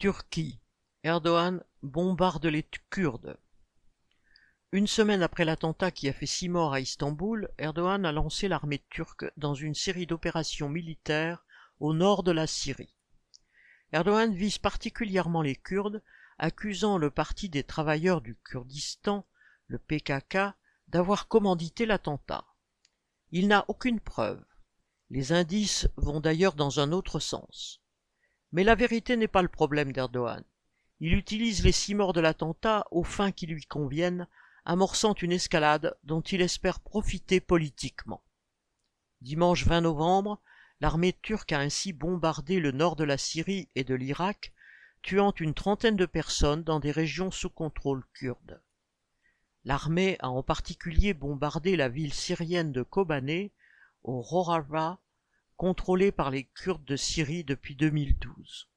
Turquie. Erdogan bombarde les Kurdes. Une semaine après l'attentat qui a fait six morts à Istanbul, Erdogan a lancé l'armée turque dans une série d'opérations militaires au nord de la Syrie. Erdogan vise particulièrement les Kurdes, accusant le Parti des travailleurs du Kurdistan, le PKK, d'avoir commandité l'attentat. Il n'a aucune preuve. Les indices vont d'ailleurs dans un autre sens. Mais la vérité n'est pas le problème d'Erdogan. Il utilise les six morts de l'attentat aux fins qui lui conviennent, amorçant une escalade dont il espère profiter politiquement. Dimanche 20 novembre, l'armée turque a ainsi bombardé le nord de la Syrie et de l'Irak, tuant une trentaine de personnes dans des régions sous contrôle kurde. L'armée a en particulier bombardé la ville syrienne de Kobané, au Rojava, contrôlée par les Kurdes de Syrie depuis 2012.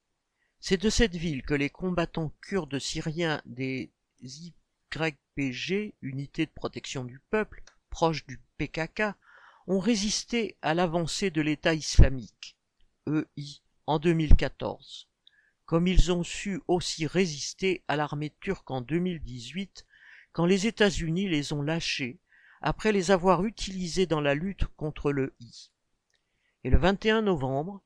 C'est de cette ville que les combattants kurdes syriens des YPG, Unité de protection du peuple, proche du PKK, ont résisté à l'avancée de l'État islamique, EI, en 2014, comme ils ont su aussi résister à l'armée turque en 2018 quand les États-Unis les ont lâchés après les avoir utilisés dans la lutte contre le I. Et le 21 novembre,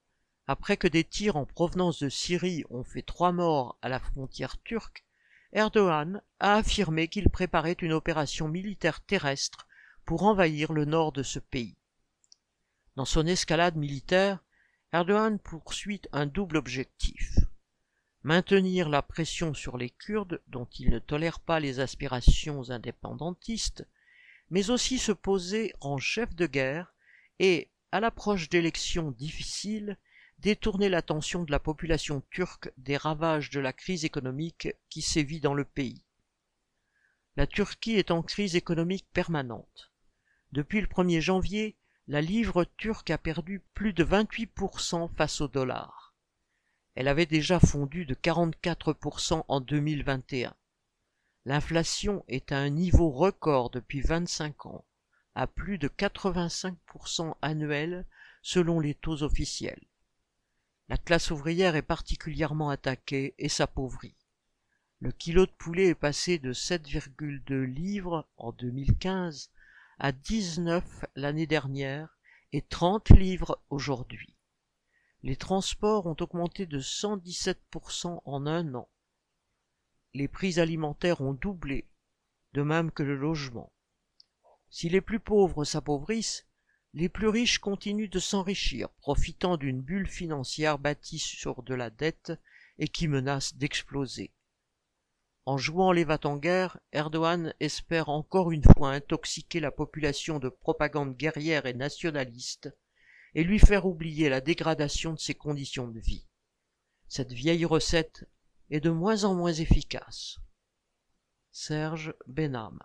après que des tirs en provenance de Syrie ont fait trois morts à la frontière turque, Erdogan a affirmé qu'il préparait une opération militaire terrestre pour envahir le nord de ce pays. Dans son escalade militaire, Erdogan poursuit un double objectif maintenir la pression sur les Kurdes dont il ne tolère pas les aspirations indépendantistes, mais aussi se poser en chef de guerre et, à l'approche d'élections difficiles, détourner l'attention de la population turque des ravages de la crise économique qui sévit dans le pays. La Turquie est en crise économique permanente. Depuis le 1er janvier, la livre turque a perdu plus de 28% face au dollar. Elle avait déjà fondu de 44% en 2021. L'inflation est à un niveau record depuis 25 ans, à plus de 85% annuel selon les taux officiels. La classe ouvrière est particulièrement attaquée et s'appauvrit. Le kilo de poulet est passé de 7,2 livres en 2015 à 19 l'année dernière et 30 livres aujourd'hui. Les transports ont augmenté de 117% en un an. Les prix alimentaires ont doublé, de même que le logement. Si les plus pauvres s'appauvrissent, les plus riches continuent de s'enrichir, profitant d'une bulle financière bâtie sur de la dette et qui menace d'exploser. En jouant les guerre, Erdogan espère encore une fois intoxiquer la population de propagande guerrière et nationaliste et lui faire oublier la dégradation de ses conditions de vie. Cette vieille recette est de moins en moins efficace. Serge Benham